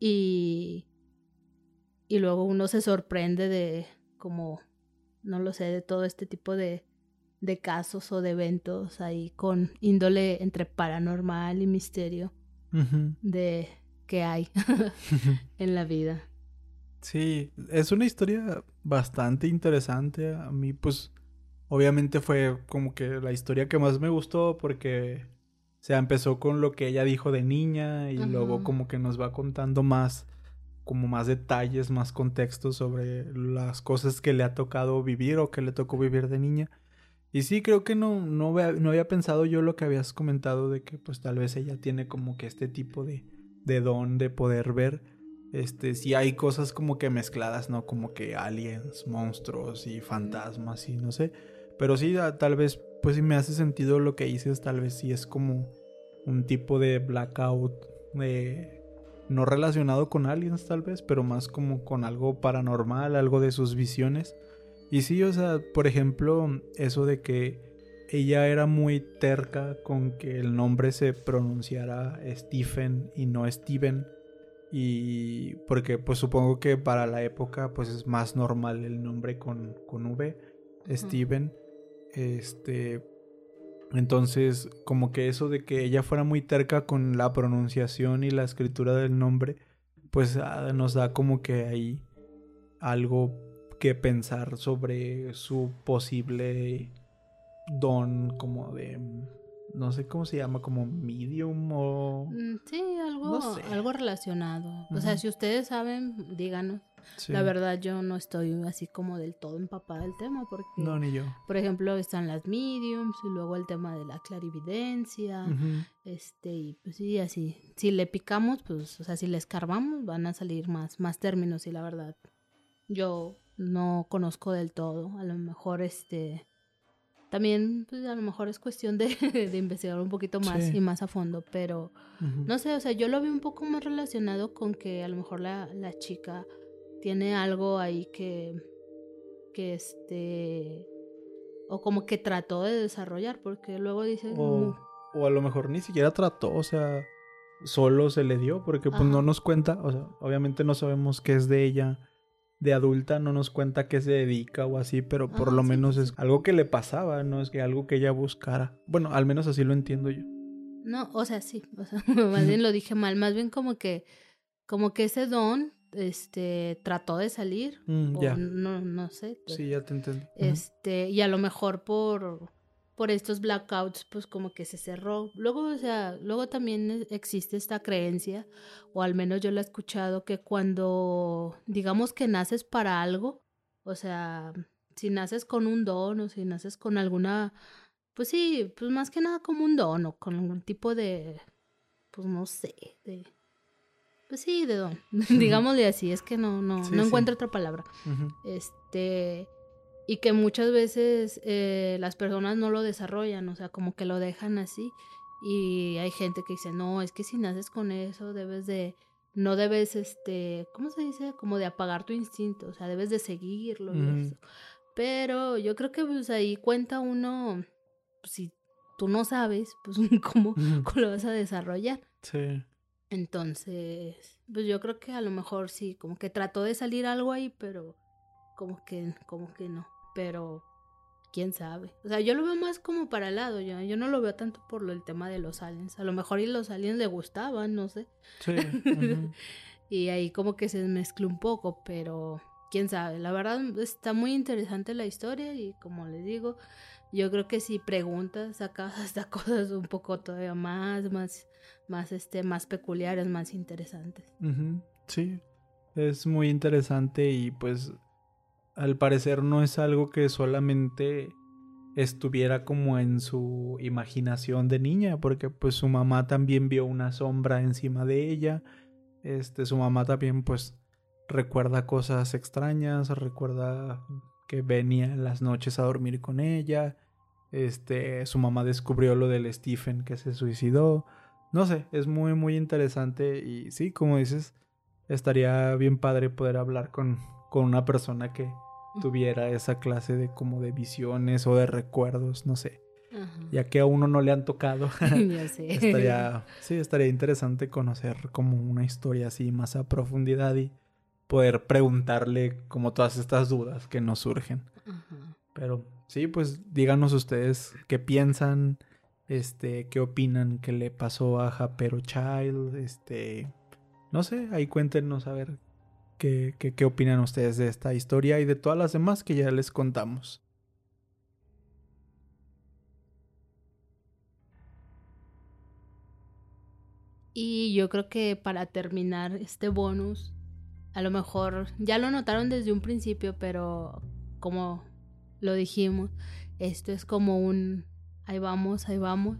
y, y luego uno se sorprende de como, no lo sé, de todo este tipo de, de casos o de eventos ahí con índole entre paranormal y misterio de que hay en la vida. Sí, es una historia bastante interesante. A mí, pues, obviamente fue como que la historia que más me gustó porque sea, empezó con lo que ella dijo de niña y luego como que nos va contando más, como más detalles, más contextos sobre las cosas que le ha tocado vivir o que le tocó vivir de niña. Y sí, creo que no, no, no había pensado yo lo que habías comentado de que pues tal vez ella tiene como que este tipo de, de don de poder ver. Este, sí hay cosas como que mezcladas, ¿no? Como que aliens, monstruos y fantasmas y no sé. Pero sí, tal vez pues si me hace sentido lo que dices, tal vez sí es como un tipo de blackout de no relacionado con aliens tal vez, pero más como con algo paranormal, algo de sus visiones. Y sí, o sea, por ejemplo, eso de que ella era muy terca con que el nombre se pronunciara Stephen y no Steven. Y porque pues supongo que para la época pues es más normal el nombre con, con V, Steven. Este, entonces, como que eso de que ella fuera muy terca con la pronunciación y la escritura del nombre, pues ah, nos da como que ahí algo que pensar sobre su posible don como de no sé cómo se llama, como medium o... Mm, sí, algo, algo relacionado. O sea, si ustedes saben, díganos. La verdad yo no estoy así como del todo empapada del tema porque... No, ni yo. Por ejemplo, están las mediums y luego el tema de la clarividencia. Este, y pues sí, así. Si le picamos, pues, o sea, si le escarbamos, van a salir más, más términos y la verdad yo no conozco del todo. A lo mejor este también, pues a lo mejor es cuestión de, de investigar un poquito más y más a fondo, pero no sé, o sea, yo lo veo un poco más relacionado con que a lo mejor la, la chica tiene algo ahí que, que este, o como que trató de desarrollar, porque luego dice... O, o a lo mejor ni siquiera trató, o sea, solo se le dio, porque pues no nos cuenta, o sea, obviamente no sabemos qué es de ella de adulta no nos cuenta qué se dedica o así, pero por lo menos es algo que le pasaba, no es que algo que ella buscara. Bueno, al menos así lo entiendo yo. No, o sea, sí, o sea, más bien lo dije mal, más bien como que como que ese don este trató de salir mm, o no no sé. Sí, ya te entiendo. Este, y a lo mejor por por estos blackouts, pues como que se cerró. Luego, o sea, luego también existe esta creencia, o al menos yo la he escuchado, que cuando digamos que naces para algo, o sea, si naces con un don o si naces con alguna pues sí, pues más que nada como un don o con algún tipo de, pues no sé, de, pues sí, de don, digámosle así, es que no, no, Sí, no sí. encuentro otra palabra. Este, y que muchas veces eh, las personas no lo desarrollan, o sea, como que lo dejan así. Y hay gente que dice, no, es que si naces con eso, debes de, no debes, este, ¿cómo se dice? Como de apagar tu instinto, o sea, debes de seguirlo y eso. Pero yo creo que pues ahí cuenta uno, pues, si tú no sabes, pues cómo, cómo lo vas a desarrollar. Sí. Entonces, pues yo creo que a lo mejor sí, como que trató de salir algo ahí, pero como que, como que no. Pero quién sabe. O sea, yo lo veo más como para el lado, yo, yo no lo veo tanto por lo, el tema de los aliens. A lo mejor y los aliens le gustaban, no sé. Sí. Y ahí como que se mezcló un poco, pero quién sabe. La verdad está muy interesante la historia y como les digo, yo creo que si preguntas sacas hasta cosas un poco todavía más, más, más, este, más peculiares, más interesantes. Sí, es muy interesante y pues al parecer no es algo que solamente estuviera como en su imaginación de niña, porque pues su mamá también vio una sombra encima de ella, este, su mamá también pues recuerda cosas extrañas, recuerda que venía en las noches a dormir con ella, este, su mamá descubrió lo del Stephen que se suicidó, no sé, es muy, muy interesante y sí, como dices, estaría bien padre poder hablar con, con una persona que tuviera esa clase de como de visiones o de recuerdos, no sé, Ajá. ya que a uno no le han tocado. ya sé. estaría, sí, estaría interesante conocer como una historia así más a profundidad y poder preguntarle como todas estas dudas que nos surgen. Ajá. Pero sí, pues díganos ustedes qué piensan, este, qué opinan que le pasó a Japero Child, este, no sé, ahí cuéntenos a ver qué, qué, qué opinan ustedes de esta historia y de todas las demás que ya les contamos. Y yo creo que para terminar este bonus, a lo mejor ya lo notaron desde un principio, pero como lo dijimos, esto es como un ahí vamos, ahí vamos.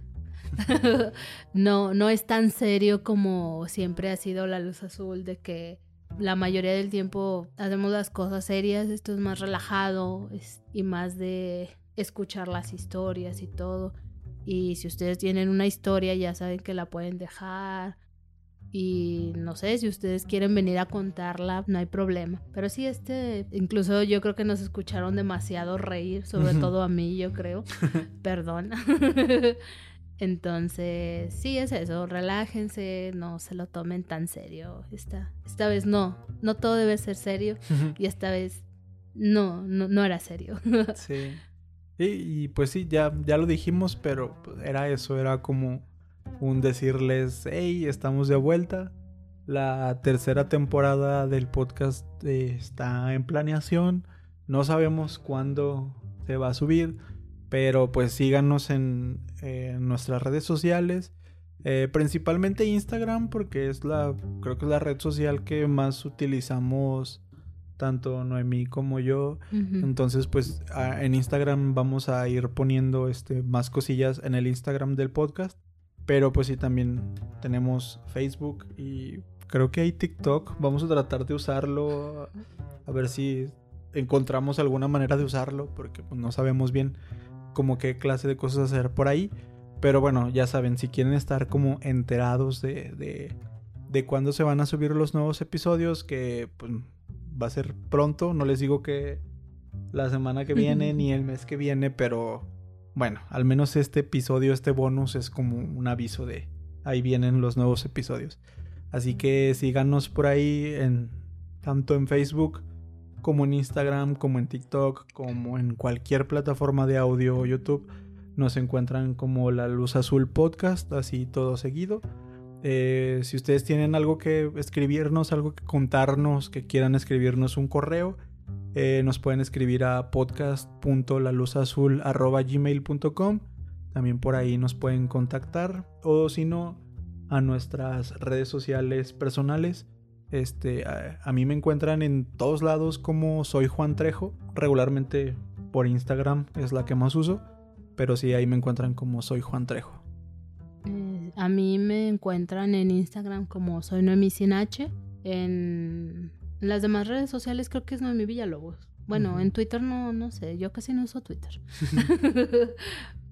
no, no es tan serio como siempre ha sido la luz azul de que la mayoría del tiempo hacemos las cosas serias, esto es más relajado es- y más de escuchar las historias y todo. Y si ustedes tienen una historia, ya saben que la pueden dejar. Y no sé, si ustedes quieren venir a contarla, no hay problema. Pero sí, este, incluso yo creo que nos escucharon demasiado reír, sobre todo a mí, yo creo. Perdón. Entonces, sí es eso, relájense, no se lo tomen tan serio. Esta, esta vez no, no todo debe ser serio y esta vez no, no, no era serio. Sí. Y, y, pues sí, ya, ya lo dijimos, pero pues, era eso, era como un decirles, hey, estamos de vuelta. La tercera temporada del podcast eh, está en planeación. No sabemos cuándo se va a subir, pero pues síganos en, en nuestras redes sociales. eh, principalmente Instagram, porque es la, creo que es la red social que más utilizamos tanto Noemí como yo. Entonces, pues a- en Instagram vamos a ir poniendo este, más cosillas en el Instagram del podcast. Pero pues sí, también tenemos Facebook y creo que hay TikTok. Vamos a tratar de usarlo. A ver si encontramos alguna manera de usarlo. Porque pues, no sabemos bien como qué clase de cosas hacer por ahí. Pero bueno, ya saben, si quieren estar como enterados de, de, de cuándo se van a subir los nuevos episodios, que pues va a ser pronto. No les digo que la semana que viene ni el mes que viene, pero bueno, al menos este episodio, este bonus es como un aviso de ahí vienen los nuevos episodios. Así que síganos por ahí en tanto en Facebook como en Instagram, como en TikTok, como en cualquier plataforma de audio o YouTube. Nos encuentran como La Luz Azul Podcast, así todo seguido. Eh, si ustedes tienen algo que escribirnos, algo que contarnos, que quieran escribirnos un correo, eh, nos pueden escribir a podcast.laluzazul.gmail.com También por ahí nos pueden contactar. O si no, a nuestras redes sociales personales. Este, a, mí me encuentran en todos lados como soy Juan Trejo. Regularmente por Instagram es la que más uso. Pero sí, ahí me encuentran como soy Juan Trejo. Eh, a mí me encuentran en Instagram como soy Noemi. En las demás redes sociales creo que es Noemi Villalobos. Bueno, Ujú. en Twitter no, no sé, yo casi no uso Twitter.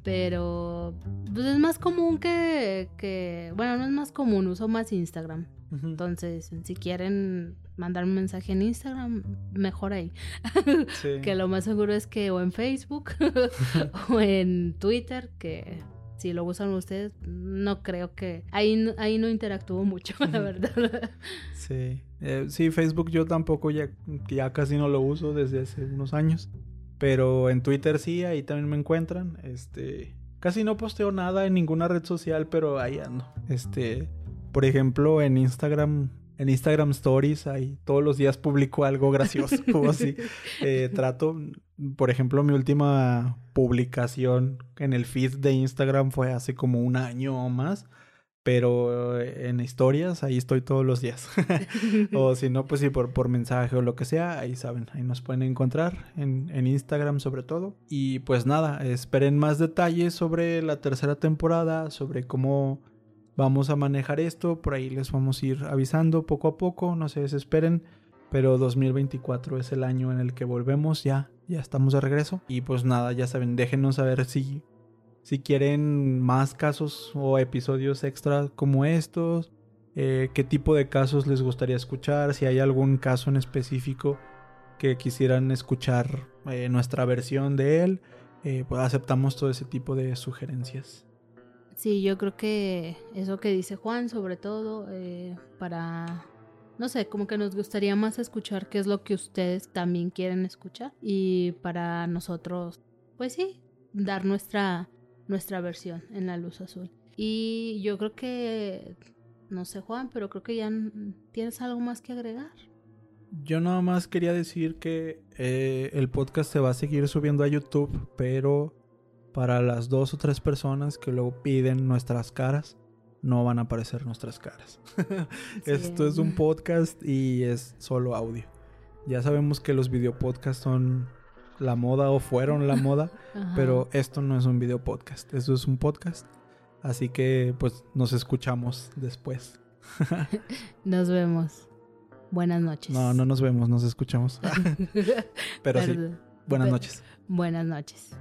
Pero pues es más común que, que, bueno, no es más común, uso más Instagram. Entonces, si quieren mandar un mensaje en Instagram, mejor ahí. Sí. Que lo más seguro es que o en Facebook o en Twitter, que si lo usan ustedes, no creo que... Ahí, no- ahí no interactúo mucho, la verdad. Sí. Eh, sí, Facebook yo tampoco ya, ya casi no lo uso desde hace unos años. Pero en Twitter sí, ahí también me encuentran. Este. Casi no posteo nada en ninguna red social, pero ahí ando. Este. Por ejemplo, en Instagram. En Instagram Stories, ahí todos los días publico algo gracioso o así. Eh, trato, por ejemplo, mi última publicación en el feed de Instagram fue hace como un año o más. Pero eh, en historias, ahí estoy todos los días. o si no, pues sí, por, por mensaje o lo que sea, ahí saben, ahí nos pueden encontrar en, en Instagram sobre todo. Y pues nada, esperen más detalles sobre la tercera temporada, sobre cómo vamos a manejar esto. Por ahí les vamos a ir avisando poco a poco, no se desesperen. Pero 2024 es el año en el que volvemos, ya, ya estamos de regreso. Y pues nada, ya saben, déjenos saber si, si quieren más casos o episodios extra como estos, eh, qué tipo de casos les gustaría escuchar, si hay algún caso en específico que quisieran escuchar eh, nuestra versión de él, eh, pues aceptamos todo ese tipo de sugerencias. Sí, yo creo que eso que dice Juan, sobre todo, para, no sé, como que nos gustaría más escuchar qué es lo que ustedes también quieren escuchar y para nosotros, pues sí, dar nuestra, nuestra versión en la luz azul. Y yo creo que, no sé Juan, pero creo que ya tienes algo más que agregar. Yo nada más quería decir que eh, el podcast se va a seguir subiendo a YouTube, pero para las dos o tres personas que luego piden nuestras caras, no van a aparecer nuestras caras. Esto es un podcast y es solo audio. Ya sabemos que los videopodcasts son la moda o fueron la moda, Ajá. pero esto no es un video podcast, esto es un podcast. Así que pues nos escuchamos después. Nos vemos. Buenas noches. No, no nos vemos, nos escuchamos. pero sí, buenas noches. Buenas noches.